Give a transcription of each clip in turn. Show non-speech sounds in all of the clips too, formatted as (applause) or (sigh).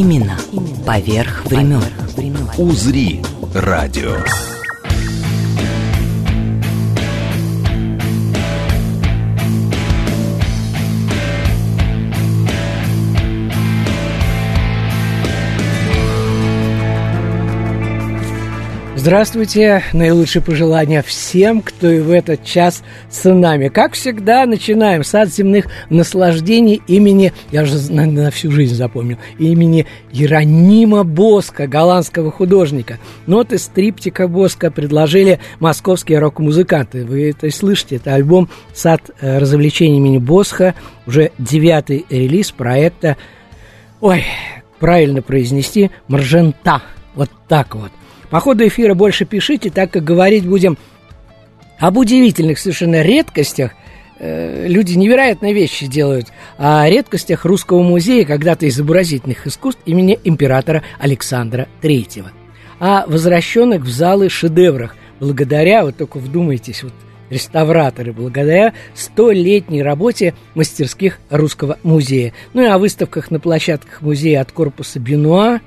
Именно поверх времен. «Узри» радио. Здравствуйте, наилучшие пожелания всем, кто и в этот час с нами. Как всегда, начинаем сад земных наслаждений имени, я уже на, на всю жизнь запомнил, имени Иеронима Боска, голландского художника. Ноты стриптика Боска предложили московские рок-музыканты. Вы это слышите, это альбом «Сад э, развлечений имени Босха», уже девятый релиз проекта, ой, правильно произнести, Маржента. Вот так вот. По ходу эфира больше пишите, так как говорить будем об удивительных совершенно редкостях. Э, люди невероятные вещи делают. О редкостях Русского музея когда-то изобразительных искусств имени императора Александра III. О возвращенных в залы шедеврах. Благодаря, вот только вдумайтесь, вот реставраторы, благодаря столетней работе мастерских Русского музея. Ну и о выставках на площадках музея от корпуса Бенуа,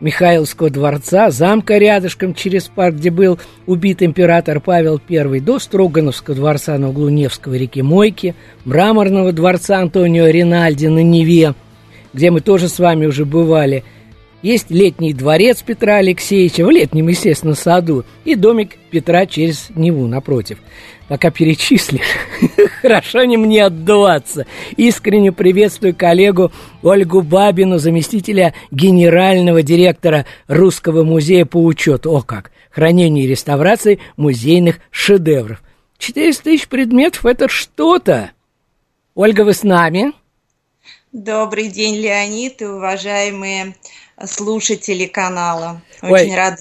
Михайловского дворца, замка рядышком через парк, где был убит император Павел I, до Строгановского дворца на углу Невского реки Мойки, мраморного дворца Антонио Ринальди на Неве, где мы тоже с вами уже бывали. Есть летний дворец Петра Алексеевича в летнем, естественно, саду и домик Петра через Неву напротив пока перечислишь, (laughs) хорошо не мне отдуваться. Искренне приветствую коллегу Ольгу Бабину, заместителя генерального директора Русского музея по учету. О как! Хранение и реставрации музейных шедевров. 400 тысяч предметов – это что-то. Ольга, вы с нами? Добрый день, Леонид и уважаемые слушатели канала. Очень Ой. рад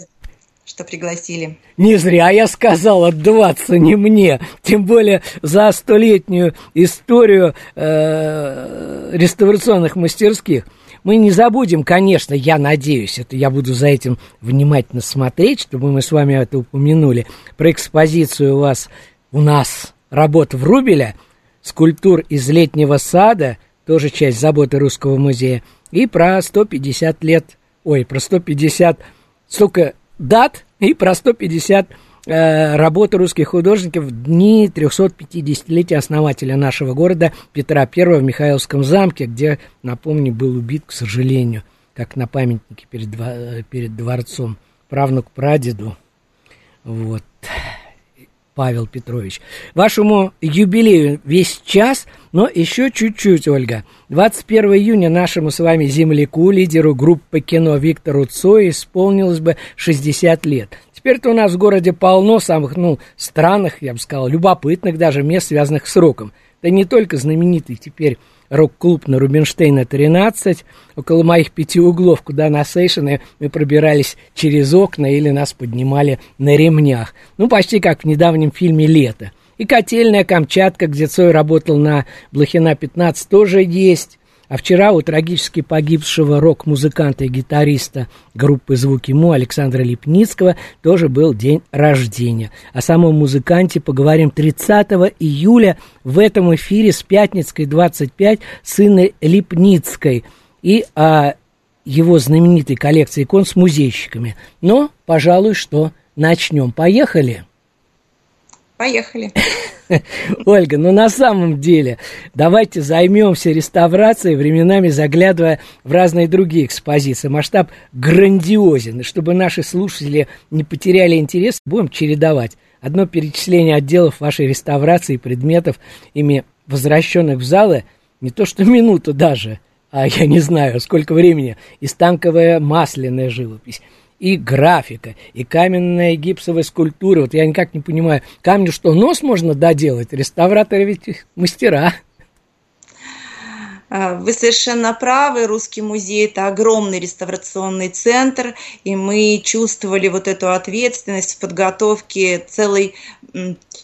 что пригласили. Не зря я сказал отдуваться не мне, тем более за столетнюю историю э, реставрационных мастерских. Мы не забудем, конечно, я надеюсь, это я буду за этим внимательно смотреть, чтобы мы с вами это упомянули, про экспозицию у вас, у нас работ Врубеля, скульптур из летнего сада, тоже часть заботы Русского музея, и про 150 лет, ой, про 150, столько дат и про 150 э, работы русских художников в дни 350-летия основателя нашего города Петра I в Михайловском замке, где, напомню, был убит, к сожалению, как на памятнике перед, перед дворцом, правнук прадеду. Вот. Павел Петрович. Вашему юбилею весь час, но еще чуть-чуть, Ольга. 21 июня нашему с вами земляку, лидеру группы кино Виктору Цой исполнилось бы 60 лет. Теперь-то у нас в городе полно самых, ну, странных, я бы сказал, любопытных даже мест, связанных с роком. Да не только знаменитый теперь рок-клуб на Рубинштейна 13, около моих пяти углов, куда на сейшены мы пробирались через окна или нас поднимали на ремнях. Ну, почти как в недавнем фильме «Лето». И котельная Камчатка, где Цой работал на Блохина 15, тоже есть. А вчера у трагически погибшего рок-музыканта и гитариста группы «Звуки Му» Александра Липницкого тоже был день рождения. О самом музыканте поговорим 30 июля в этом эфире с Пятницкой 25 сына Липницкой и о его знаменитой коллекции икон с музейщиками. Но, пожалуй, что начнем. Поехали! Поехали! (laughs) Ольга, ну на самом деле, давайте займемся реставрацией, временами заглядывая в разные другие экспозиции. Масштаб грандиозен, и чтобы наши слушатели не потеряли интерес, будем чередовать. Одно перечисление отделов вашей реставрации предметов, ими возвращенных в залы, не то что минуту даже, а я не знаю, сколько времени, и станковая масляная живопись, и графика, и каменная гипсовая скульптура. Вот я никак не понимаю, камню что, нос можно доделать? Реставраторы ведь мастера. А, вы совершенно правы, Русский музей – это огромный реставрационный центр, и мы чувствовали вот эту ответственность в подготовке целой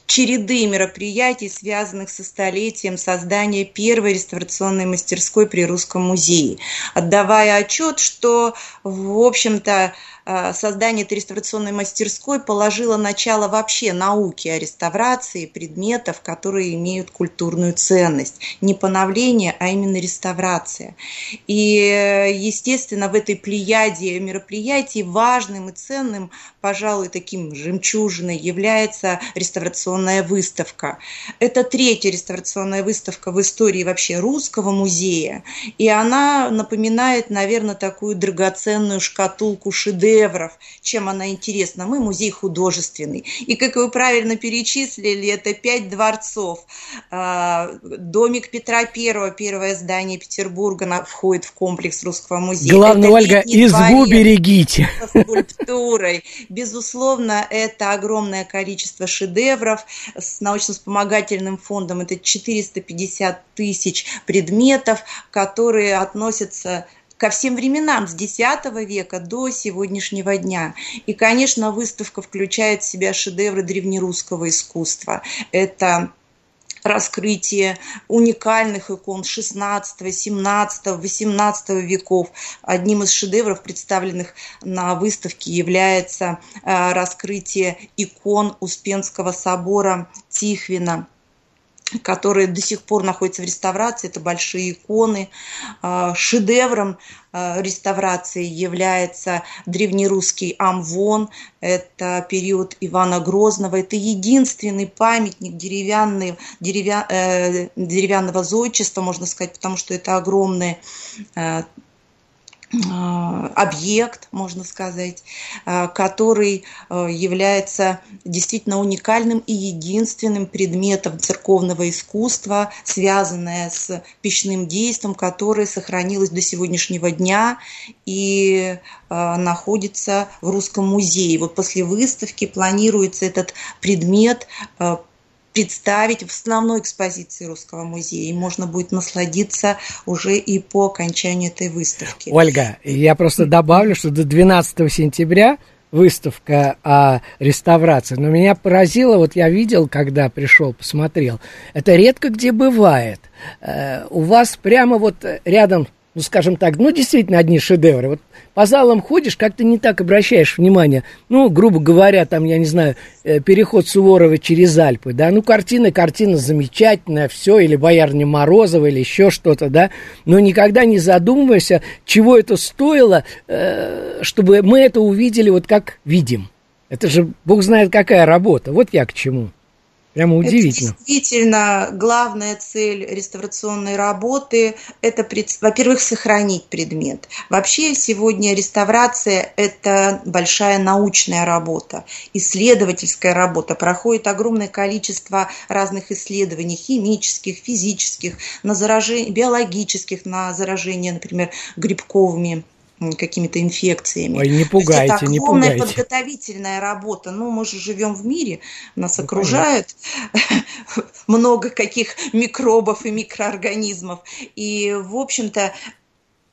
череды мероприятий, связанных со столетием создания первой реставрационной мастерской при Русском музее, отдавая отчет, что, в общем-то, Э, создание этой реставрационной мастерской положило начало вообще науке о реставрации предметов, которые имеют культурную ценность. Не поновление, а именно реставрация. И, естественно, в этой плеяде мероприятий важным и ценным, пожалуй, таким жемчужиной является реставрационная выставка. Это третья реставрационная выставка в истории вообще русского музея, и она напоминает, наверное, такую драгоценную шкатулку шедевров. Чем она интересна? Мы музей художественный. И, как вы правильно перечислили, это пять дворцов. А, домик Петра Первого, первое здание Петербурга, входит в комплекс Русского музея. Главное, это Ольга, избу берегите. скульптурой. Безусловно, это огромное количество шедевров с научно-вспомогательным фондом. Это 450 тысяч предметов, которые относятся ко всем временам, с X века до сегодняшнего дня. И, конечно, выставка включает в себя шедевры древнерусского искусства. Это раскрытие уникальных икон 16, 17, 18 веков. Одним из шедевров, представленных на выставке, является э, раскрытие икон Успенского собора Тихвина которые до сих пор находятся в реставрации. Это большие иконы. А, шедевром а, реставрации является древнерусский Амвон. Это период Ивана Грозного. Это единственный памятник деревянный, деревя, э, деревянного зодчества, можно сказать, потому что это огромные э, Э, объект, можно сказать, э, который э, является действительно уникальным и единственным предметом церковного искусства, связанное с печным действием, которое сохранилось до сегодняшнего дня и находится в Русском музее. Вот после выставки планируется этот предмет представить в основной экспозиции Русского музея. И можно будет насладиться уже и по окончанию этой выставки. Ольга, я просто добавлю, что до 12 сентября выставка о реставрации. Но меня поразило, вот я видел, когда пришел, посмотрел, это редко где бывает. Э, у вас прямо вот рядом ну, скажем так, ну, действительно, одни шедевры. Вот по залам ходишь, как-то не так обращаешь внимание. Ну, грубо говоря, там, я не знаю, э, переход Суворова через Альпы, да, ну, картина, картина замечательная, все, или Боярня Морозова, или еще что-то, да, но никогда не задумываешься, чего это стоило, э, чтобы мы это увидели вот как видим. Это же, бог знает, какая работа. Вот я к чему. Прямо удивительно. Это действительно главная цель реставрационной работы – это, во-первых, сохранить предмет. Вообще сегодня реставрация – это большая научная работа, исследовательская работа. Проходит огромное количество разных исследований – химических, физических, на заражение, биологических, на заражение, например, грибковыми какими-то инфекциями. Ой, не пугайте, это не пугайте. подготовительная работа. Ну, мы же живем в мире, нас ну, окружает (laughs) много каких микробов и микроорганизмов. И, в общем-то,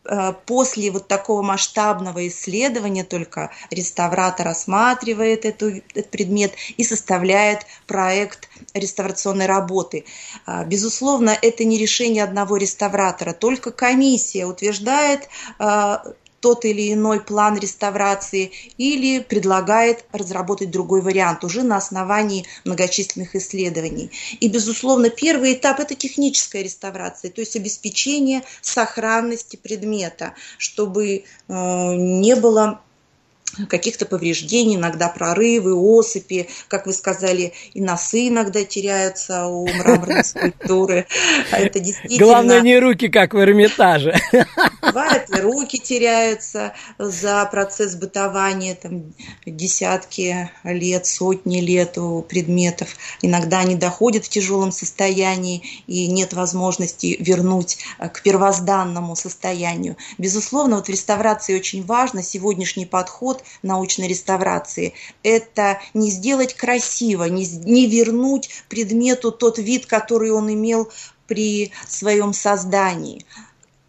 э, после вот такого масштабного исследования только реставратор рассматривает эту, этот предмет и составляет проект реставрационной работы. А, безусловно, это не решение одного реставратора, только комиссия утверждает а, тот или иной план реставрации или предлагает разработать другой вариант уже на основании многочисленных исследований. И, безусловно, первый этап – это техническая реставрация, то есть обеспечение сохранности предмета, чтобы э, не было каких-то повреждений, иногда прорывы, осыпи, как вы сказали, и носы иногда теряются у мраморной (laughs) скульптуры. А это действительно... Главное, не руки, как в Эрмитаже. Бывает, и руки теряются за процесс бытования, там, десятки лет, сотни лет у предметов. Иногда они доходят в тяжелом состоянии, и нет возможности вернуть к первозданному состоянию. Безусловно, вот в реставрации очень важно сегодняшний подход научной реставрации. Это не сделать красиво, не, не вернуть предмету тот вид, который он имел при своем создании.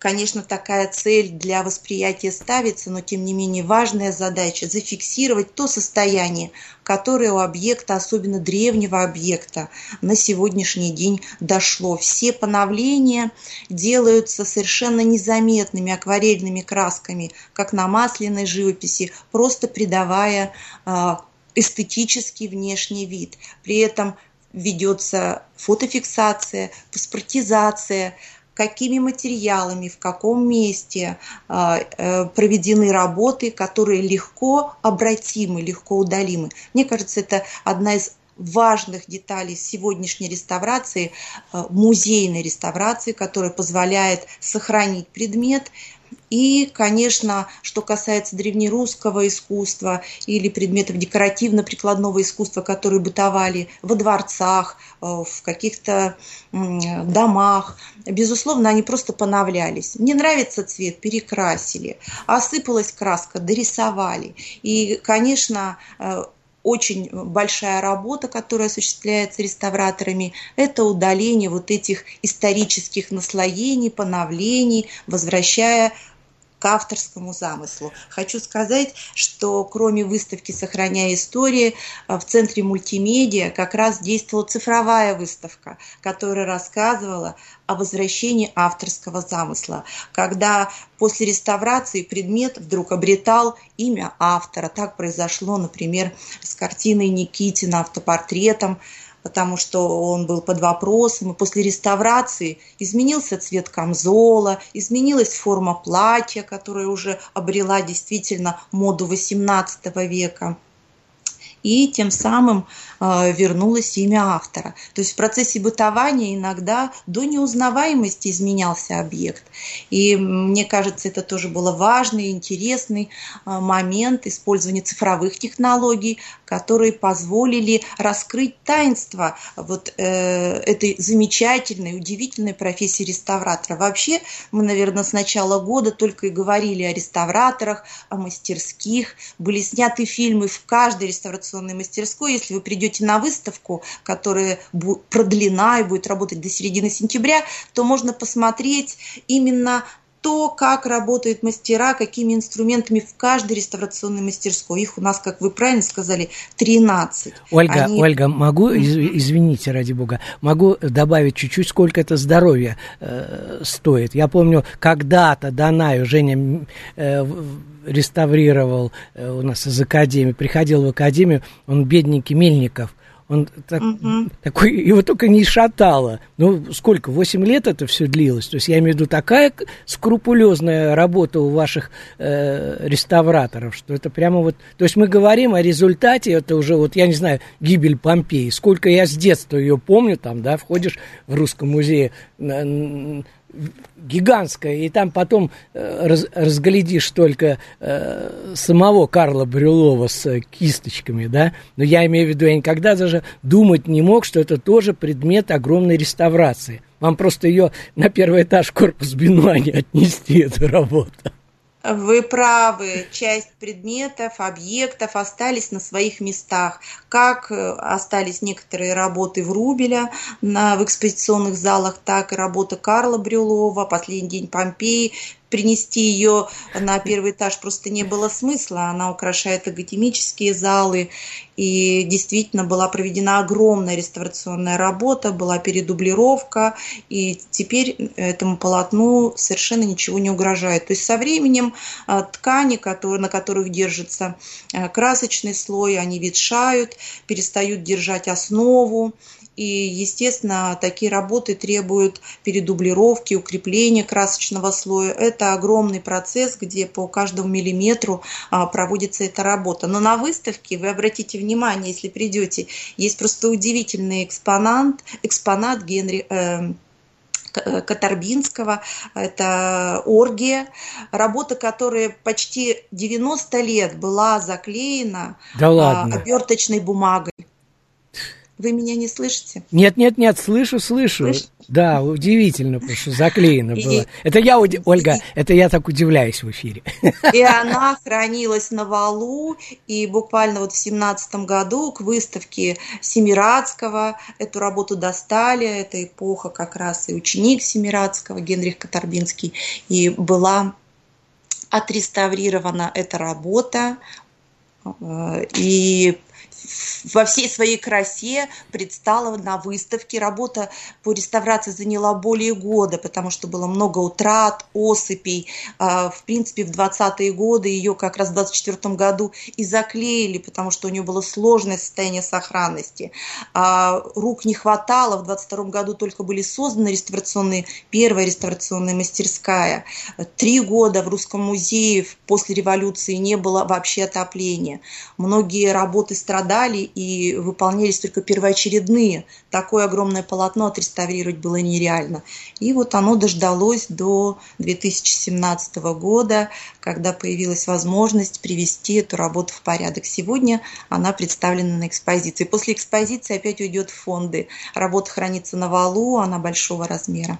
Конечно, такая цель для восприятия ставится, но тем не менее важная задача зафиксировать то состояние, которое у объекта, особенно древнего объекта, на сегодняшний день дошло. Все поновления делаются совершенно незаметными акварельными красками, как на масляной живописи, просто придавая а, эстетический внешний вид. При этом ведется фотофиксация, паспортизация, какими материалами, в каком месте а, э, проведены работы, которые легко обратимы, легко удалимы. Мне кажется, это одна из важных деталей сегодняшней реставрации, э, музейной реставрации, которая позволяет сохранить предмет и, конечно, что касается древнерусского искусства или предметов декоративно-прикладного искусства, которые бытовали во дворцах, э, в каких-то домах, безусловно, они просто поновлялись. Не нравится цвет, перекрасили. Осыпалась краска, дорисовали. И, конечно, э, очень большая работа, которая осуществляется реставраторами, это удаление вот этих исторических наслоений, поновлений, возвращая к авторскому замыслу. Хочу сказать, что кроме выставки «Сохраняя истории», э, в Центре мультимедиа как раз действовала цифровая выставка, которая рассказывала о возвращении авторского замысла, когда после реставрации предмет вдруг обретал имя автора. Так произошло, например, с картиной Никитина автопортретом потому что он был под вопросом, и после реставрации изменился цвет камзола, изменилась форма платья, которая уже обрела действительно моду XVIII века и тем самым э, вернулось имя автора. То есть в процессе бытования иногда до неузнаваемости изменялся объект. И мне кажется, это тоже было важный, интересный э, момент использования цифровых технологий, которые позволили раскрыть таинство вот э, этой замечательной, удивительной профессии реставратора. Вообще мы, наверное, с начала года только и говорили о реставраторах, о мастерских. Были сняты фильмы в каждой реставрационной реставрационной мастерской. Если вы придете на выставку, которая продлена и будет работать до середины сентября, то можно посмотреть именно то, как работают мастера, какими инструментами в каждой реставрационной мастерской. Их у нас, как вы правильно сказали, 13. Ольга, Они... Ольга, могу, извините, ради бога, могу добавить чуть-чуть, сколько это здоровье э, стоит. Я помню, когда-то Данаю Женя э, реставрировал э, у нас из академии, приходил в академию, он бедненький Мельников – он так, угу. такой, его только не шатало. Ну, сколько, 8 лет это все длилось? То есть, я имею в виду, такая скрупулезная работа у ваших э, реставраторов, что это прямо вот... То есть, мы говорим о результате, это уже, вот, я не знаю, гибель Помпеи. Сколько я с детства ее помню, там, да, входишь в Русском музее гигантская, и там потом э, раз, разглядишь только э, самого Карла Брюлова с кисточками, да, но я имею в виду, я никогда даже думать не мог, что это тоже предмет огромной реставрации. Вам просто ее на первый этаж корпус Бенуани отнести, эту работу. Вы правы, часть предметов, объектов остались на своих местах. Как э, остались некоторые работы в Рубеля на, в экспозиционных залах, так и работа Карла Брюлова, «Последний день Помпеи», принести ее на первый этаж просто не было смысла. Она украшает академические залы. И действительно была проведена огромная реставрационная работа, была передублировка. И теперь этому полотну совершенно ничего не угрожает. То есть со временем а, ткани, которые, на которых держится а, красочный слой, они ветшают, перестают держать основу. И, естественно, такие работы требуют передублировки, укрепления красочного слоя. Это огромный процесс, где по каждому миллиметру а, проводится эта работа. Но на выставке, вы обратите внимание, если придете, есть просто удивительный экспонат, экспонат Генри, э, Катарбинского, это «Оргия», работа, которая почти 90 лет была заклеена да ладно. оберточной бумагой. Вы меня не слышите? Нет, нет, нет, слышу, слышу. Слышь? Да, удивительно, потому что заклеено было. Это я. Ольга, это я так удивляюсь в эфире. И она хранилась на валу, и буквально вот в семнадцатом году к выставке Семирадского эту работу достали, это эпоха как раз и ученик Семирадского, Генрих Катарбинский, и была отреставрирована эта работа, э, и во всей своей красе предстала на выставке. Работа по реставрации заняла более года, потому что было много утрат, осыпей. А, в принципе, в 20-е годы ее как раз в 24 году и заклеили, потому что у нее было сложное состояние сохранности. А, рук не хватало. В 22 году только были созданы реставрационные, первая реставрационная мастерская. Три года в Русском музее после революции не было вообще отопления. Многие работы страдали и выполнялись только первоочередные. Такое огромное полотно отреставрировать было нереально. И вот оно дождалось до 2017 года, когда появилась возможность привести эту работу в порядок. Сегодня она представлена на экспозиции. После экспозиции опять уйдет в фонды. Работа хранится на валу, она большого размера.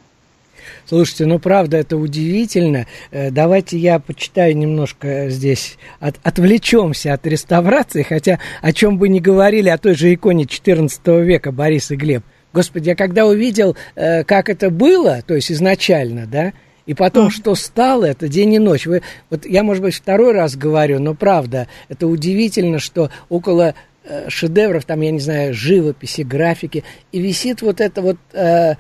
Слушайте, ну правда, это удивительно. Э, давайте я почитаю немножко здесь, от, отвлечемся от реставрации, хотя о чем бы ни говорили, о той же иконе XIV века Борис и Глеб. Господи, я когда увидел, э, как это было, то есть изначально, да, и потом, что стало, это день и ночь. Вы, вот я, может быть, второй раз говорю, но правда, это удивительно, что около э, шедевров, там, я не знаю, живописи, графики, и висит вот это вот э,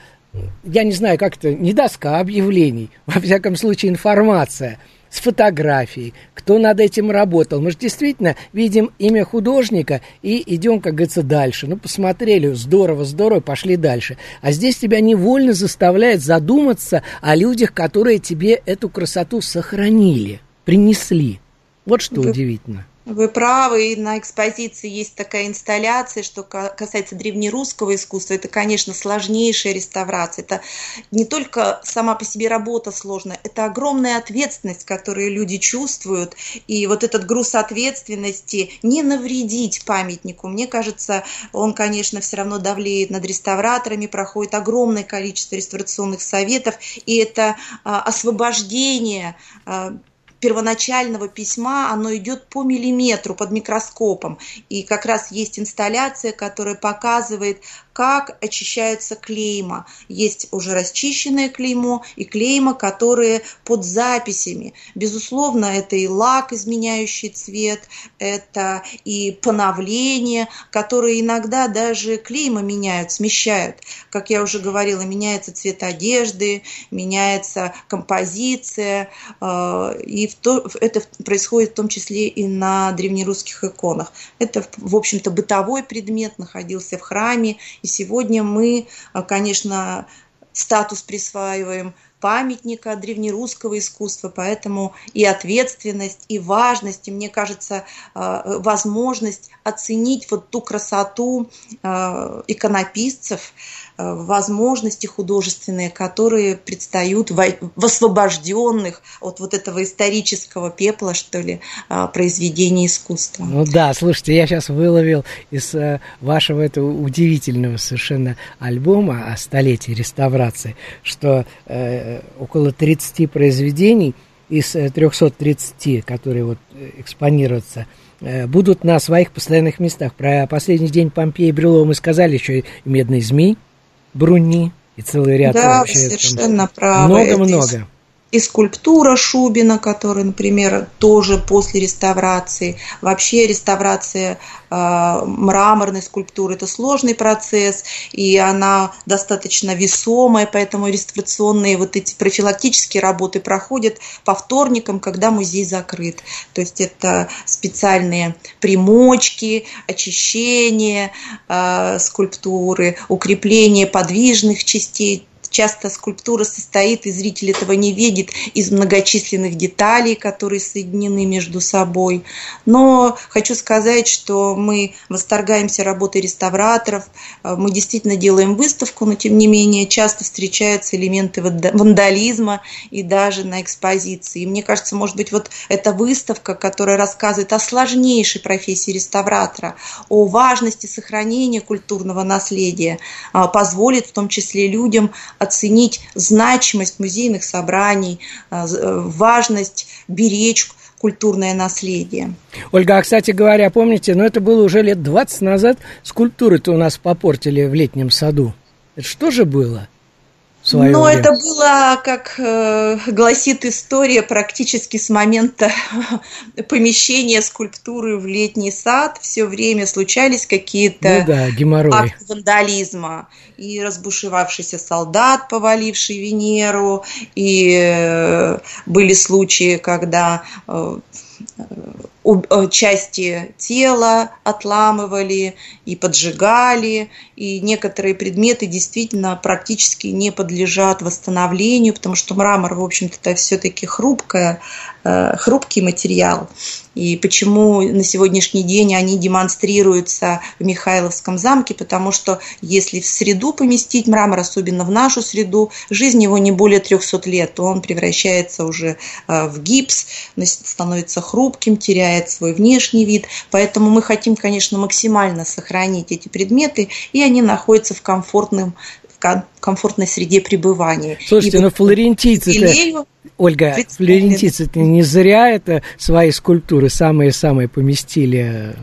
я не знаю, как это, не доска объявлений, (laughs) во всяком случае информация с фотографией, кто над этим работал. Мы же действительно видим имя художника и идем, как говорится, дальше. Ну, посмотрели, здорово, здорово, пошли дальше. А здесь тебя невольно заставляет задуматься о людях, которые тебе эту красоту сохранили, принесли. Вот что удивительно. Вы правы, и на экспозиции есть такая инсталляция, что касается древнерусского искусства, это, конечно, сложнейшая реставрация. Это не только сама по себе работа сложная, это огромная ответственность, которую люди чувствуют, и вот этот груз ответственности не навредить памятнику. Мне кажется, он, конечно, все равно давлеет над реставраторами, проходит огромное количество реставрационных советов, и это а, освобождение а, первоначального письма, оно идет по миллиметру под микроскопом. И как раз есть инсталляция, которая показывает, как очищаются клейма. Есть уже расчищенное клеймо и клейма, которые под записями. Безусловно, это и лак, изменяющий цвет, это и поновление, которые иногда даже клейма меняют, смещают. Как я уже говорила, меняется цвет одежды, меняется композиция, э, и это происходит в том числе и на древнерусских иконах. Это, в общем-то, бытовой предмет, находился в храме, и сегодня мы, а, конечно, статус присваиваем памятника древнерусского искусства, поэтому и ответственность, и важность, и, мне кажется, а, возможность оценить вот ту красоту а, иконописцев, Э, возможности художественные, которые предстают в освобожденных от вот этого исторического пепла, что ли, э, произведений искусства. Ну да, слушайте, я сейчас выловил из э, вашего этого удивительного совершенно альбома о столетии реставрации, что э, около 30 произведений из 330, которые вот экспонируются, будут на своих постоянных местах. Про последний день Помпеи Брюлова мы сказали еще и «Медный змей», Бруни и целый ряд да, вообще. совершенно правы. Много-много и скульптура Шубина, которая, например, тоже после реставрации. Вообще реставрация э, мраморной скульптуры – это сложный процесс, и она достаточно весомая, поэтому реставрационные вот эти профилактические работы проходят по вторникам, когда музей закрыт. То есть это специальные примочки, очищение э, скульптуры, укрепление подвижных частей Часто скульптура состоит, и зритель этого не видит, из многочисленных деталей, которые соединены между собой. Но хочу сказать, что мы восторгаемся работой реставраторов, мы действительно делаем выставку, но тем не менее часто встречаются элементы вандализма и даже на экспозиции. И мне кажется, может быть, вот эта выставка, которая рассказывает о сложнейшей профессии реставратора, о важности сохранения культурного наследия, а, позволит в том числе людям оценить значимость музейных собраний, а, э, важность беречь культурное наследие. Ольга, а, кстати говоря, помните, ну это было уже лет 20 назад, скульптуры-то у нас попортили в летнем саду. Это что же было? Свое Но время. это было, как э, гласит история, практически с момента (laughs) помещения скульптуры в летний сад все время случались какие-то ну да, акты вандализма. И разбушевавшийся солдат, поваливший Венеру, и э, были случаи, когда э, части тела отламывали и поджигали, и некоторые предметы действительно практически не подлежат восстановлению, потому что мрамор, в общем-то, это все-таки хрупкая, э, хрупкий материал и почему на сегодняшний день они демонстрируются в Михайловском замке, потому что если в среду поместить мрамор, особенно в нашу среду, жизнь его не более 300 лет, то он превращается уже э, в гипс, становится хрупким, теряет свой внешний вид, поэтому мы хотим, конечно, максимально сохранить эти предметы, и они находятся в комфортном комфортной среде пребывания. Слушайте, и но вот флорентийцы Ольга, флорентийцы не зря это свои скульптуры самые-самые поместили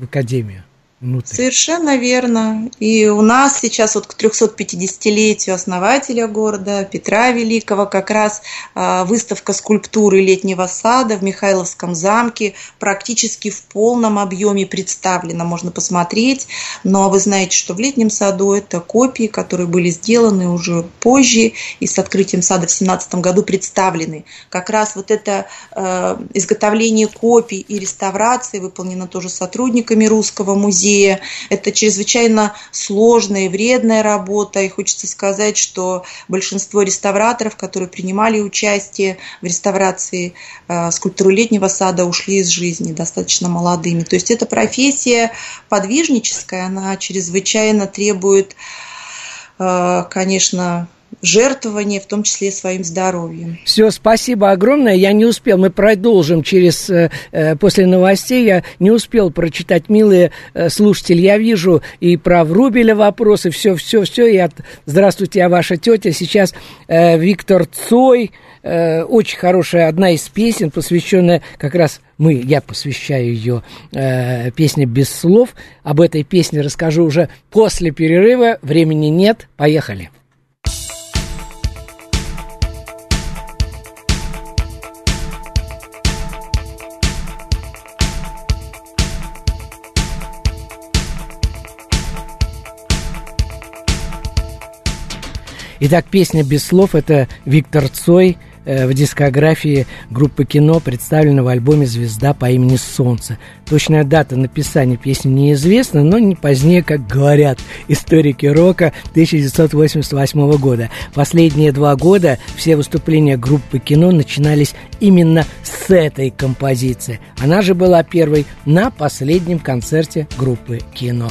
в Академию внутрь. Совершенно верно. И у нас сейчас вот к 350-летию основателя города Петра Великого как раз а, выставка скульптуры летнего сада в Михайловском замке практически в полном объеме представлена. Можно посмотреть. Но вы знаете, что в летнем саду это копии, которые были сделаны уже позже и с открытием сада в 17 году представлены. Как раз вот это э, изготовление копий и реставрации выполнено тоже сотрудниками Русского музея музея. Это чрезвычайно сложная и вредная работа. И хочется сказать, что большинство реставраторов, которые принимали участие в реставрации э, скульптуры летнего сада, ушли из жизни достаточно молодыми. То есть эта профессия подвижническая, она чрезвычайно требует, э, конечно, жертвования, в том числе своим здоровьем. Все, спасибо огромное. Я не успел, мы продолжим через э, э, после новостей. Я не успел прочитать, милые э, слушатели. Я вижу и про Врубеля вопросы, все, все, все. И от... Здравствуйте, я ваша тетя. Сейчас Виктор Цой. Очень хорошая одна из песен, посвященная как раз мы, я посвящаю ее э, песне без слов. Об этой песне расскажу уже после перерыва. Времени нет. Поехали. Итак, песня без слов это Виктор Цой э, в дискографии группы кино, представлена в альбоме «Звезда по имени Солнце». Точная дата написания песни неизвестна, но не позднее, как говорят историки рока 1988 года. Последние два года все выступления группы кино начинались именно с этой композиции. Она же была первой на последнем концерте группы кино.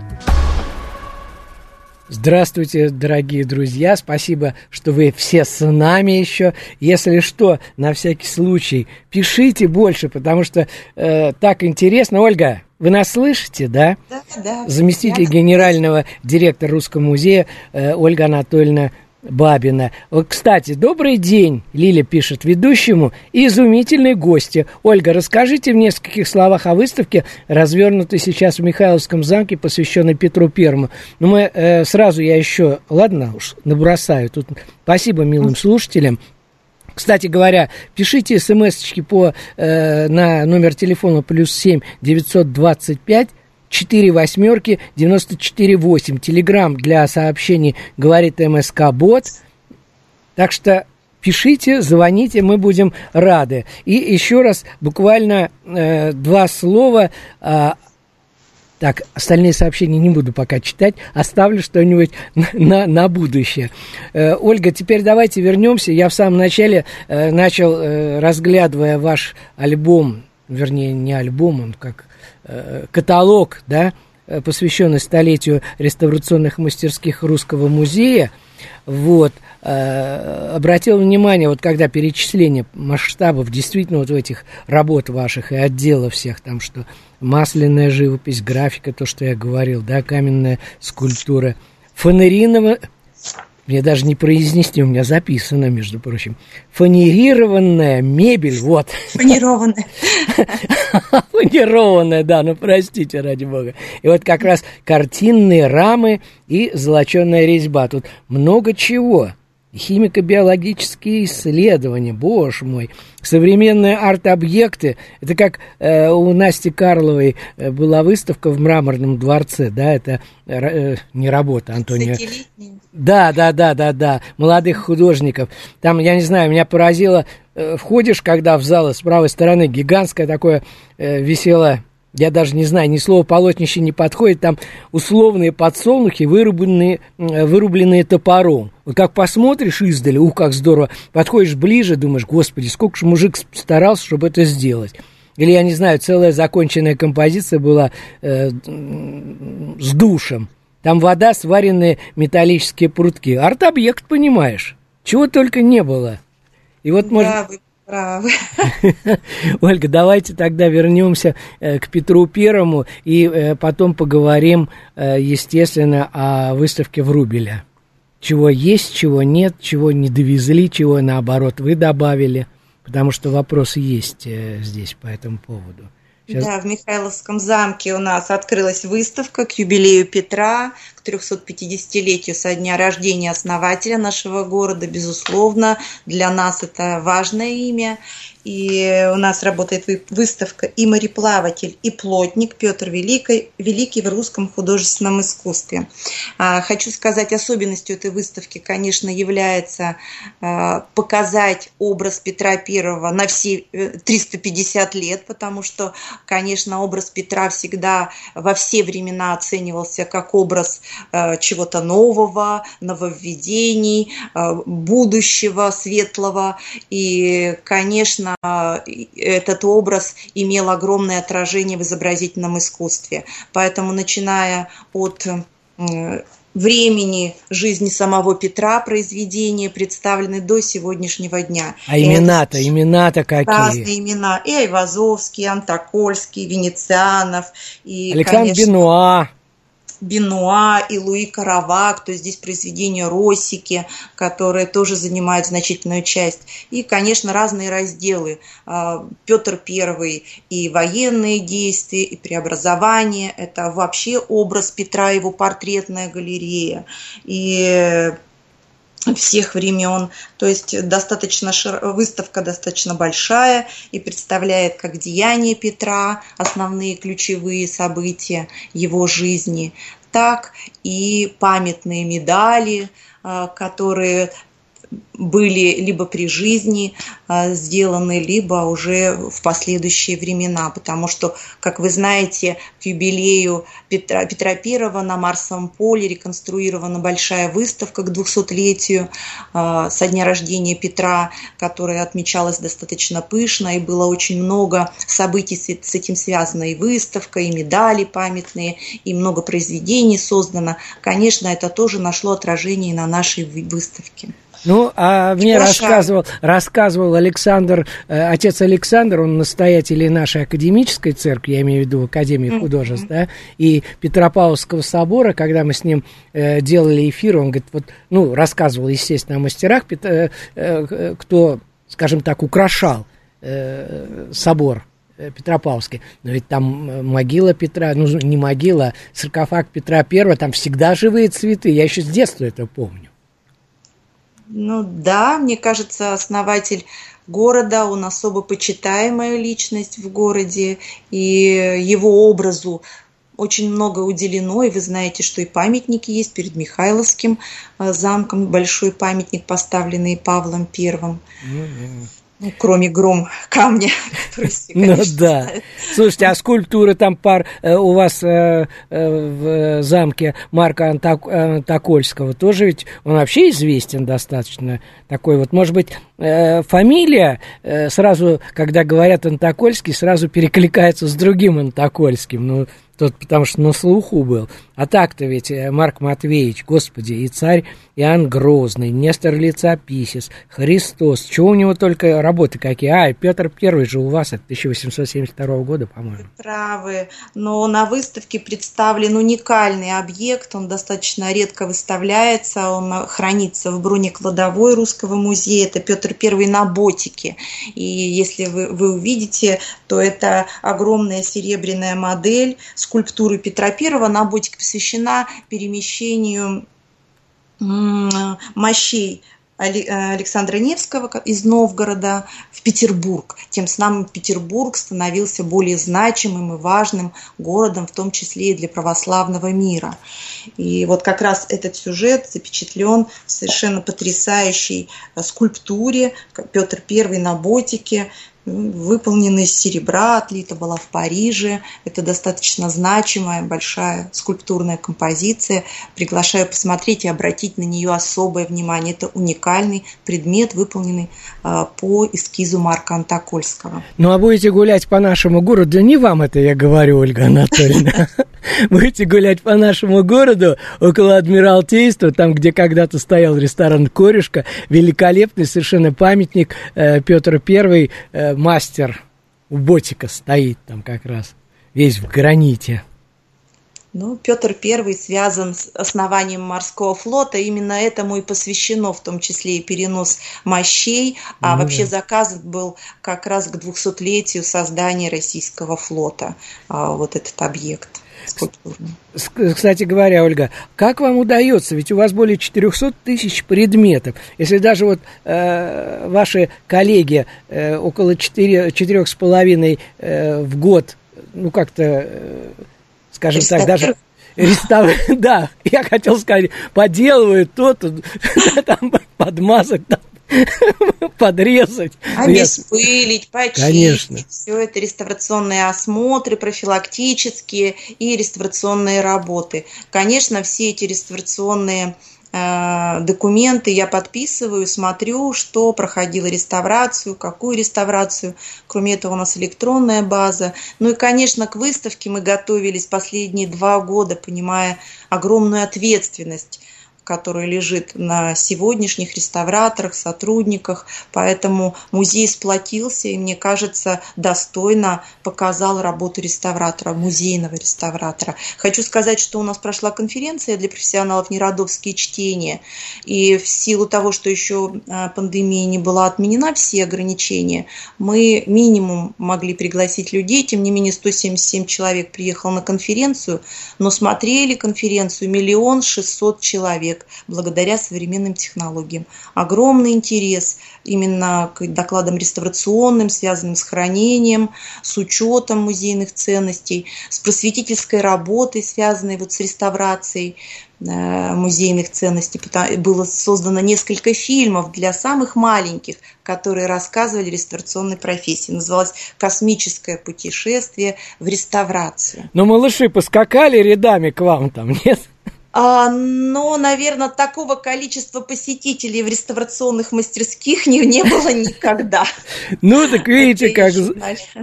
Здравствуйте, дорогие друзья. Спасибо, что вы все с нами еще. Если что, на всякий случай, пишите больше, потому что э, так интересно. Ольга, вы нас слышите, да? Да, да. Заместитель генерального директора Русского музея э, Ольга Анатольевна Бабина. Кстати, добрый день, Лиля пишет ведущему и изумительной гости. Ольга, расскажите в нескольких словах о выставке, развернутой сейчас в Михайловском замке, посвященной Петру Первому. Ну, мы э, сразу я еще, ладно уж, набросаю. Тут спасибо милым слушателям. Кстати говоря, пишите смс-очки по, э, на номер телефона плюс семь девятьсот двадцать пять 4 восьмерки 94 8. Телеграмм для сообщений говорит МСК Бот. Так что пишите, звоните, мы будем рады. И еще раз буквально э, два слова. Э, так, остальные сообщения не буду пока читать, оставлю что-нибудь на, на, на будущее. Э, Ольга, теперь давайте вернемся. Я в самом начале э, начал, э, разглядывая ваш альбом, вернее, не альбом, он как каталог, да, э, посвященный столетию реставрационных мастерских Русского музея, вот, э, обратил внимание, вот когда перечисление масштабов действительно вот в этих работ ваших и отделов всех, там что масляная живопись, графика, то, что я говорил, да, каменная скульптура, фанериновая, мне даже не произнести, у меня записано, между прочим. Фанерированная мебель, вот. Фанерованная. (laughs) Фанерованная, да, ну простите, ради бога. И вот как раз картинные рамы и золоченая резьба. Тут много чего химико-биологические исследования, боже мой, современные арт-объекты. Это как э, у Насти Карловой э, была выставка в Мраморном дворце, да, это э, не работа, Антония. Да, да, да, да, да, молодых художников. Там, я не знаю, меня поразило, э, входишь, когда в зал с правой стороны гигантское такое э, висело я даже не знаю, ни слова полотнище не подходит, там условные подсолнухи, вырубленные, вырубленные топором. Вот как посмотришь издали, ух, как здорово, подходишь ближе, думаешь, господи, сколько же мужик старался, чтобы это сделать. Или, я не знаю, целая законченная композиция была э, с душем. Там вода, сваренные металлические прутки. Арт-объект, понимаешь. Чего только не было. И вот, да, может... Вы правы. (laughs) Ольга, давайте тогда вернемся э, к Петру Первому и э, потом поговорим, э, естественно, о выставке в Рубеля. Чего есть, чего нет, чего не довезли, чего наоборот вы добавили, потому что вопросы есть здесь по этому поводу. Сейчас... Да, в Михайловском замке у нас открылась выставка к юбилею Петра, к 350-летию со дня рождения основателя нашего города. Безусловно, для нас это важное имя. И у нас работает выставка и мореплаватель, и плотник Петр Великий, Великий в русском художественном искусстве. А, хочу сказать, особенностью этой выставки, конечно, является а, показать образ Петра Первого на все 350 э, лет, потому что, конечно, образ Петра всегда во все времена оценивался как образ э, чего-то нового, нововведений, э, будущего светлого. И, конечно, этот образ имел огромное отражение в изобразительном искусстве. Поэтому, начиная от времени жизни самого Петра произведения представлены до сегодняшнего дня. А имена-то, имена-то какие? Разные имена. И Айвазовский, и Антокольский, Венецианов. И, Александр конечно, Бенуа. Бенуа и Луи Каравак, то есть здесь произведения Росики, которые тоже занимают значительную часть. И, конечно, разные разделы. А, Петр I и военные действия, и преобразование. Это вообще образ Петра, его портретная галерея. И всех времен. То есть достаточно шир... выставка достаточно большая и представляет как деяния Петра, основные ключевые события его жизни, так и памятные медали, а, которые были либо при жизни а, сделаны, либо уже в последующие времена, потому что, как вы знаете, к юбилею Петра, Петра I на Марсовом поле реконструирована большая выставка к 200-летию а, со дня рождения Петра, которая отмечалась достаточно пышно, и было очень много событий с этим связано, и выставка, и медали памятные, и много произведений создано. Конечно, это тоже нашло отражение на нашей выставке. Ну, а мне рассказывал, рассказывал Александр, э, отец Александр, он настоятель нашей академической церкви, я имею в виду Академии художеств, да, и Петропавловского собора, когда мы с ним э, делали эфир, он говорит, вот, ну, рассказывал, естественно, о мастерах, э, э, кто, скажем так, украшал э, собор э, Петропавловский. Но ведь там э, могила Петра, ну, не могила, а саркофаг Петра Первого, там всегда живые цветы. Я еще с детства это помню. Ну да, мне кажется, основатель города, он особо почитаемая личность в городе, и его образу очень много уделено, и вы знаете, что и памятники есть перед Михайловским э, замком, большой памятник, поставленный Павлом Первым. Mm-hmm. Ну, кроме гром камня, (laughs) который (laughs) все, Ну да. Слушайте, а скульптуры там пар э, у вас э, э, в замке Марка Антокольского тоже ведь он вообще известен достаточно такой вот, может быть, фамилия сразу, когда говорят Антокольский, сразу перекликается с другим Антокольским. Ну, тот потому что на слуху был. А так-то ведь э, Марк Матвеевич, господи, и царь Иоанн Грозный, Нестор Лицописец, Христос. Чего у него только работы какие? А, Петр Первый же у вас от 1872 года, по-моему. Правы, но на выставке представлен уникальный объект, он достаточно редко выставляется, он хранится в бронекладовой Русского музея, это Петр Первый на ботике. И если вы, вы увидите, то это огромная серебряная модель с скульптуры Петра I на ботике посвящена перемещению мощей Александра Невского из Новгорода в Петербург. Тем самым Петербург становился более значимым и важным городом, в том числе и для православного мира. И вот как раз этот сюжет запечатлен в совершенно потрясающей скульптуре Петр I на ботике, выполнена из серебра, отлита была в Париже. Это достаточно значимая, большая скульптурная композиция. Приглашаю посмотреть и обратить на нее особое внимание. Это уникальный предмет, выполненный а, по эскизу Марка Антокольского. Ну, а будете гулять по нашему городу, не вам это я говорю, Ольга Анатольевна. (laughs) Будете гулять по нашему городу, около Адмиралтейства, там, где когда-то стоял ресторан «Корешка», великолепный совершенно памятник э, Петр Первый, э, мастер. У Ботика стоит там как раз, весь в граните. Ну, Петр I связан с основанием морского флота, именно этому и посвящено в том числе и перенос мощей, а ну, вообще да. заказ был как раз к 200-летию создания российского флота, а, вот этот объект скульптурный. Кстати говоря, Ольга, как вам удается? Ведь у вас более 400 тысяч предметов. Если даже вот э, ваши коллеги э, около 4,5 э, в год, ну как-то... Э, скажем так, даже Рестав... (laughs) Да, я хотел сказать, поделывают то, тут, (laughs) там подмазок, там (laughs) подрезать. Обеспылить, почистить. Конечно. Все это реставрационные осмотры, профилактические и реставрационные работы. Конечно, все эти реставрационные Э, документы я подписываю, смотрю, что проходила реставрацию, какую реставрацию. Кроме этого у нас электронная база. Ну и, конечно, к выставке мы готовились последние два года, понимая огромную ответственность который лежит на сегодняшних реставраторах, сотрудниках. Поэтому музей сплотился и, мне кажется, достойно показал работу реставратора, музейного реставратора. Хочу сказать, что у нас прошла конференция для профессионалов «Неродовские чтения». И в силу того, что еще а, пандемия не была отменена, все ограничения, мы минимум могли пригласить людей. Тем не менее, 177 человек приехал на конференцию, но смотрели конференцию миллион шестьсот человек благодаря современным технологиям. Огромный интерес именно к докладам реставрационным, связанным с хранением, с учетом музейных ценностей, с просветительской работой, связанной вот с реставрацией э, музейных ценностей. Было создано несколько фильмов для самых маленьких, которые рассказывали реставрационной профессии. Называлось «Космическое путешествие в реставрацию». Но малыши поскакали рядами к вам там, (laughs) нет? А, но, наверное, такого количества посетителей в реставрационных мастерских не, не было (laughs) никогда. Ну, так видите, как,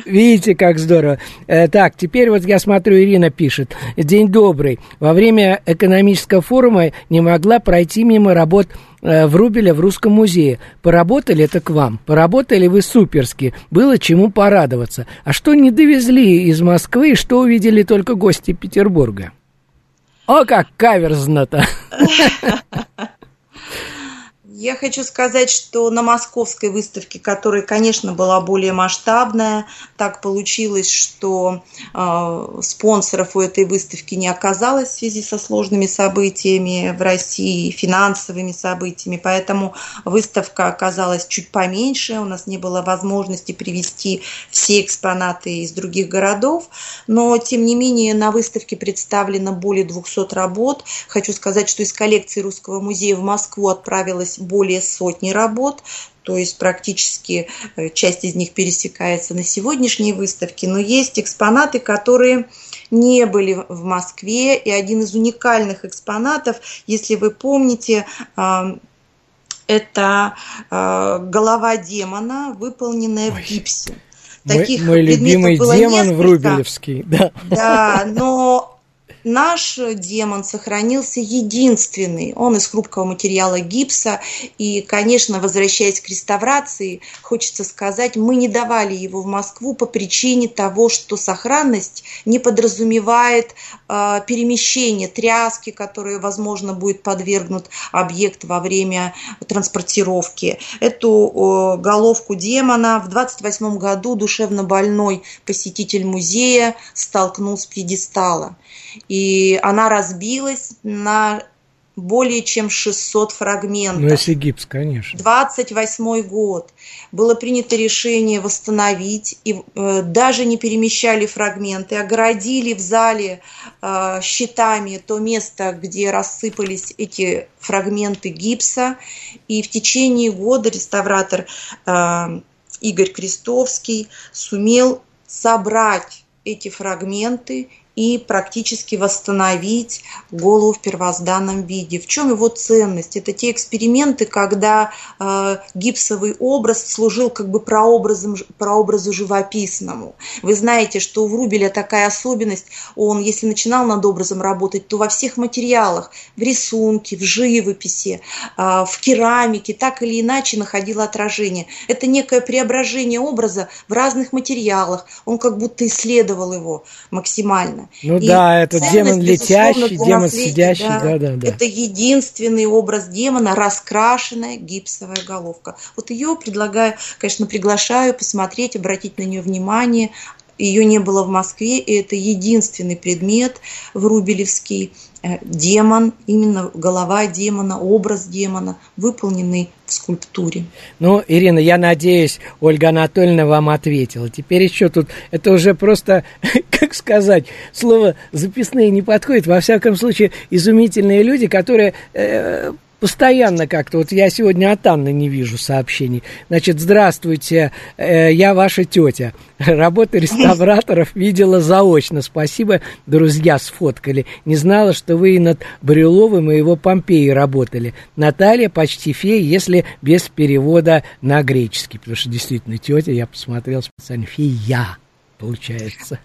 видите, как здорово. Э, так, теперь вот я смотрю, Ирина пишет. День добрый. Во время экономического форума не могла пройти мимо работ э, Врубеля в Русском музее. Поработали это к вам. Поработали вы суперски. Было чему порадоваться. А что не довезли из Москвы, что увидели только гости Петербурга? О, как каверзно-то! (laughs) Я хочу сказать, что на московской выставке, которая, конечно, была более масштабная, так получилось, что э, спонсоров у этой выставки не оказалось в связи со сложными событиями в России, финансовыми событиями, поэтому выставка оказалась чуть поменьше, у нас не было возможности привести все экспонаты из других городов, но, тем не менее, на выставке представлено более 200 работ. Хочу сказать, что из коллекции Русского музея в Москву отправилось более сотни работ, то есть практически э, часть из них пересекается на сегодняшней выставке, но есть экспонаты, которые не были в Москве, и один из уникальных экспонатов, если вы помните, это а, голова демона, выполненная Ой. в гипсе. Таких мой, мой любимый демон несколько. Врубелевский, да. Да, но наш демон сохранился единственный. Он из хрупкого материала гипса. И, конечно, возвращаясь к реставрации, хочется сказать, мы не давали его в Москву по причине того, что сохранность не подразумевает э, перемещение, тряски, которые, возможно, будет подвергнут объект во время транспортировки. Эту э, головку демона в 28 году душевно больной посетитель музея столкнул с пьедестала и она разбилась на более чем 600 фрагментов. Ну, если гипс, конечно. 28 год. Было принято решение восстановить, и э, даже не перемещали фрагменты, огородили в зале э, щитами то место, где рассыпались эти фрагменты гипса, и в течение года реставратор э, Игорь Крестовский сумел собрать эти фрагменты и практически восстановить голову в первозданном виде. В чем его ценность? Это те эксперименты, когда э, гипсовый образ служил как бы прообразом, прообразу живописному. Вы знаете, что у Врубеля такая особенность, он, если начинал над образом работать, то во всех материалах, в рисунке, в живописи, э, в керамике, так или иначе находил отражение. Это некое преображение образа в разных материалах. Он как будто исследовал его максимально. Ну и да, это демон летящий, демон сидящий, да, да, да, да. Это единственный образ демона, раскрашенная гипсовая головка. Вот ее предлагаю, конечно, приглашаю посмотреть, обратить на нее внимание. Ее не было в Москве, и это единственный предмет в Рубелевский демон, именно голова демона, образ демона, выполненный в скульптуре. Ну, Ирина, я надеюсь, Ольга Анатольевна вам ответила. Теперь еще тут, это уже просто, (laughs) как сказать, слово записные не подходит. Во всяком случае, изумительные люди, которые э, постоянно как-то, вот я сегодня от Анны не вижу сообщений. Значит, здравствуйте, э, я ваша тетя. Работы реставраторов видела заочно. Спасибо, друзья, сфоткали. Не знала, что вы и над Брюловым и его Помпеей работали. Наталья почти фея, если без перевода на греческий. Потому что действительно тетя, я посмотрел специально, фея получается.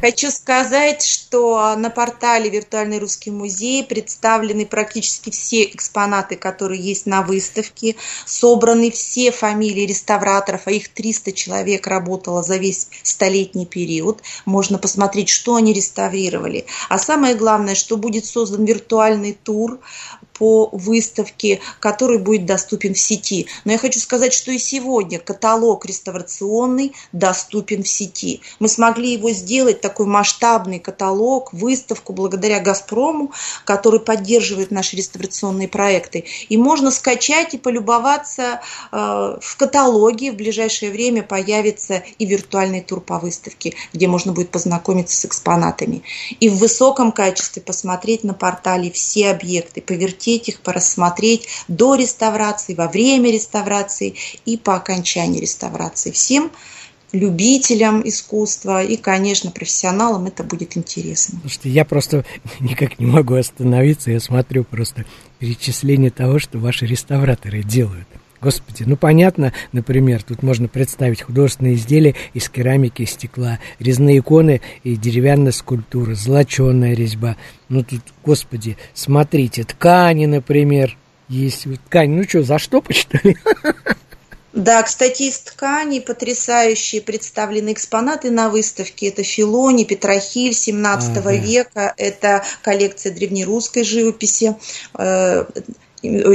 Хочу сказать, что на портале «Виртуальный русский музей» представлены практически все экспонаты, которые есть на выставке, собраны все фамилии реставраторов, а их 300 человек работало за весь столетний период. Можно посмотреть, что они реставрировали. А самое главное, что будет создан виртуальный тур по выставке, который будет доступен в сети. Но я хочу сказать, что и сегодня каталог реставрационный доступен в сети. Мы смогли его сделать, такой масштабный каталог, выставку благодаря «Газпрому», который поддерживает наши реставрационные проекты. И можно скачать и полюбоваться э, в каталоге. В ближайшее время появится и виртуальный тур по выставке, где можно будет познакомиться с экспонатами. И в высоком качестве посмотреть на портале все объекты, повертеть их, порассмотреть до реставрации, во время реставрации и по окончании реставрации. Всем любителям искусства и, конечно, профессионалам это будет интересно. Слушайте, я просто (laughs) никак не могу остановиться, я смотрю просто перечисление того, что ваши реставраторы делают. Господи, ну понятно, например, тут можно представить художественные изделия из керамики и стекла, резные иконы и деревянная скульптура, золоченая резьба. Ну тут, господи, смотрите, ткани, например, есть ткань. Ну что, заштопать, что ли? Да, кстати, из ткани потрясающие представлены экспонаты на выставке. Это Филони, Петрохиль 17 ага. века, это коллекция древнерусской живописи, э,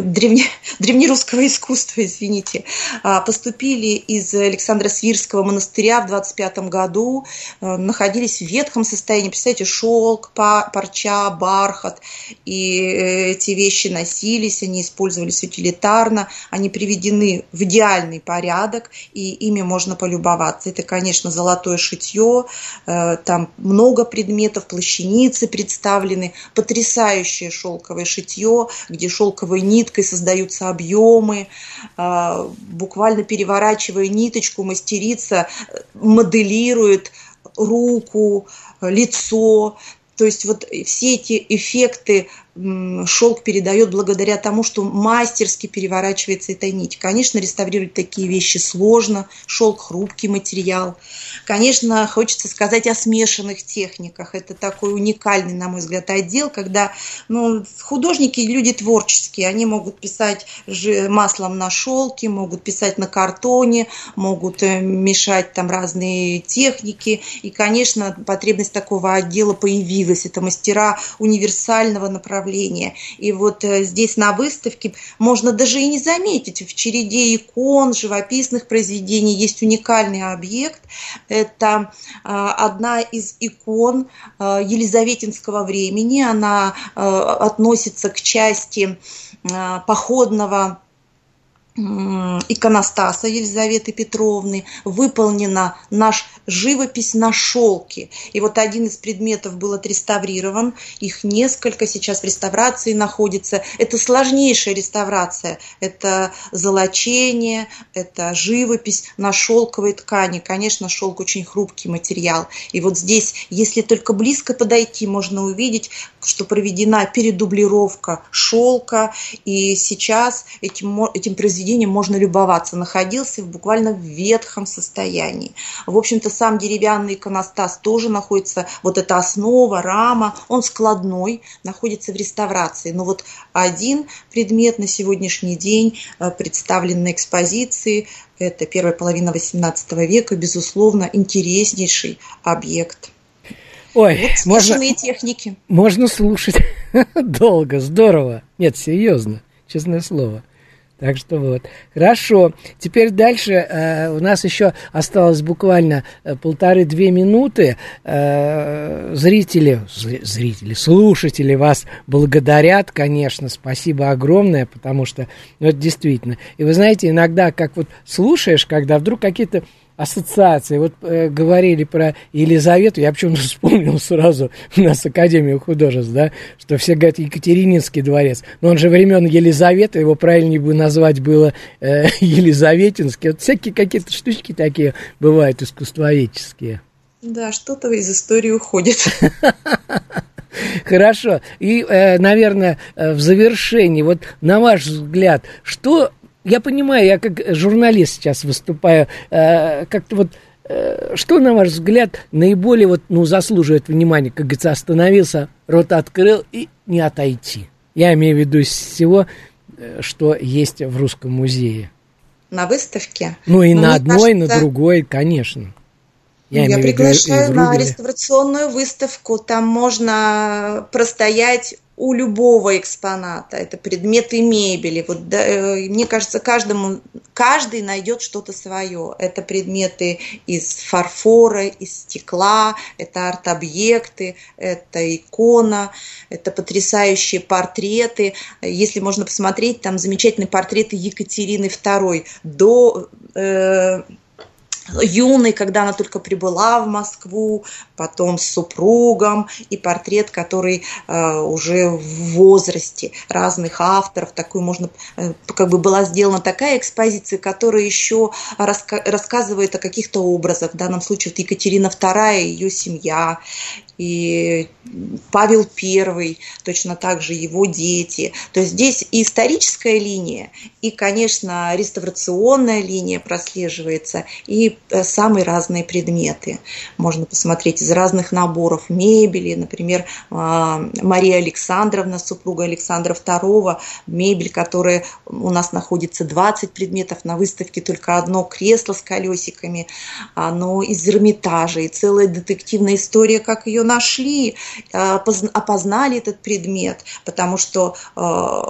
древне, (laughs) древнерусского искусства, извините, а, поступили из Александра Свирского монастыря в 25 году, э, находились в ветхом состоянии. Представляете, шелк, парча, бархат. И э, эти вещи носились, они использовались утилитарно, они приведены в идеальный порядок, и ими можно полюбоваться. Это, конечно, золотое шитье, э, там много предметов, плащаницы представлены, потрясающее шелковое шитье, где шелковые ниткой создаются объемы, а, буквально переворачивая ниточку, мастерица моделирует руку, лицо. То есть вот все эти эффекты шелк передает благодаря тому, что мастерски переворачивается эта нить. Конечно, реставрировать такие вещи сложно, шелк хрупкий материал. Конечно, хочется сказать о смешанных техниках. Это такой уникальный, на мой взгляд, отдел, когда ну, художники люди творческие, они могут писать маслом на шелке, могут писать на картоне, могут э, мешать там разные техники. И, конечно, потребность такого отдела появилась. Это мастера универсального направления направления. И вот э, здесь на выставке можно даже и не заметить, в череде икон, живописных произведений есть уникальный объект. Это э, одна из икон э, Елизаветинского времени. Она относится к части походного иконостаса Елизаветы Петровны, выполнена наш живопись на шелке. И вот один из предметов был отреставрирован, их несколько сейчас в реставрации находится. Это сложнейшая реставрация, это золочение, это живопись на шелковой ткани. Конечно, шелк очень хрупкий материал. И вот здесь, если только близко подойти, можно увидеть, что проведена передублировка шелка, и сейчас этим, этим произведением можно любоваться. Находился буквально в ветхом состоянии. В общем-то, сам деревянный иконостас тоже находится, вот эта основа, рама, он складной, находится в реставрации. Но вот один предмет на сегодняшний день э, представлен на экспозиции, это первая половина XVIII века, безусловно, интереснейший объект. Ой, вот можно, техники. Можно слушать (laughs) долго, здорово. Нет, серьезно, честное слово. Так что вот. Хорошо. Теперь дальше э, у нас еще осталось буквально э, полторы-две минуты. Э, зрители, зрители, слушатели вас благодарят, конечно. Спасибо огромное, потому что ну, это действительно. И вы знаете, иногда как вот слушаешь, когда вдруг какие-то ассоциации. Вот э, говорили про Елизавету, я почему-то (laughs) вспомнил сразу у нас Академию художеств, да, что все говорят Екатерининский дворец. Но он же времен Елизаветы, его правильнее бы назвать было э, (laughs) Елизаветинский. Вот всякие какие-то штучки такие бывают искусствоведческие. Да, что-то из истории уходит. (laughs) Хорошо. И, э, наверное, э, в завершении, вот на ваш взгляд, что я понимаю, я как журналист сейчас выступаю, э, как-то вот э, что, на ваш взгляд, наиболее вот, ну, заслуживает внимания, как говорится, остановился, рот открыл и не отойти? Я имею в виду из всего, э, что есть в Русском музее. На выставке? Ну, и Но на одной, кажется... на другой, конечно. Я, Я приглашаю на реставрационную выставку. Там можно простоять у любого экспоната. Это предметы мебели. Вот, да, э, мне кажется, каждому, каждый найдет что-то свое. Это предметы из фарфора, из стекла, это арт-объекты, это икона, это потрясающие портреты. Если можно посмотреть, там замечательные портреты Екатерины II до э, юной, когда она только прибыла в Москву, потом с супругом, и портрет, который э, уже в возрасте разных авторов, такую можно, э, как бы была сделана такая экспозиция, которая еще раска рассказывает о каких-то образах, в данном случае вот Екатерина II, ее семья, и Павел I, точно так же его дети. То есть здесь и историческая линия, и, конечно, реставрационная линия прослеживается, и э, самые разные предметы. Можно посмотреть из разных наборов мебели, например, а, Мария Александровна, супруга Александра II, мебель, которая у нас находится 20 предметов, на выставке только одно кресло с колесиками, оно из Эрмитажа, и целая детективная история, как ее нашли, а, опознали этот предмет, потому что, а,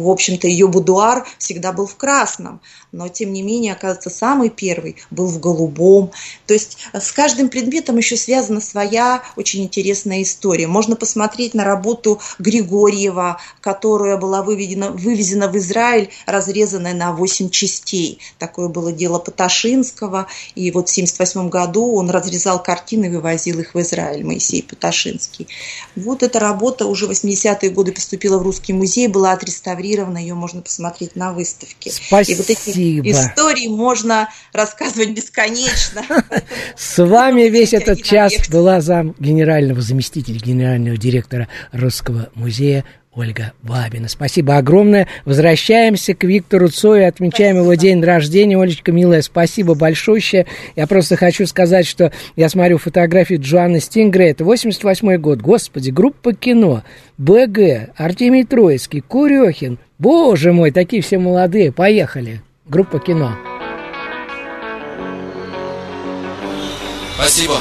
в общем-то, ее будуар всегда был в красном, но, тем не менее, оказывается, самый первый был в голубом. То есть с каждым предметом еще связана своя очень интересная история. Можно посмотреть на работу Григорьева, которая была выведена, вывезена в Израиль, разрезанная на 8 частей. Такое было дело Поташинского, и вот в 1978 году он разрезал картины и вывозил их в Израиль. Моисей Поташинский. Вот эта работа уже в 80-е годы поступила в Русский музей, была отреставрирована, ее можно посмотреть на выставке. Спасибо. И вот эти истории можно рассказывать бесконечно. (laughs) С вами весь этот час была зам генерального заместителя генерального директора Русского музея Ольга Бабина. Спасибо огромное. Возвращаемся к Виктору Цою, отмечаем спасибо. его день рождения. Олечка, милая, спасибо большое. Я просто хочу сказать, что я смотрю фотографии Джоанны Стингре. Это 88 год. Господи, группа кино, БГ, Артемий Троицкий, Курехин. Боже мой, такие все молодые. Поехали. Группа кино. Спасибо.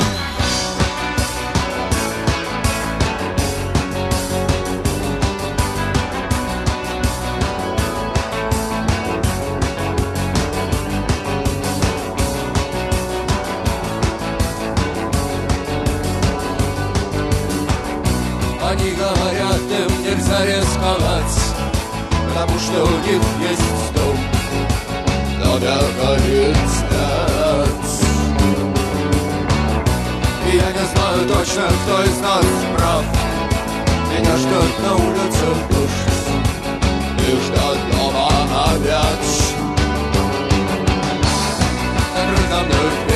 Что у них есть дом, но горит снять. И я не знаю точно, кто из нас прав. Меня ждет на улице дождь и ждет дома опять. Закрой за мной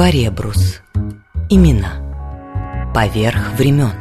Варебрус. Имена. Поверх времен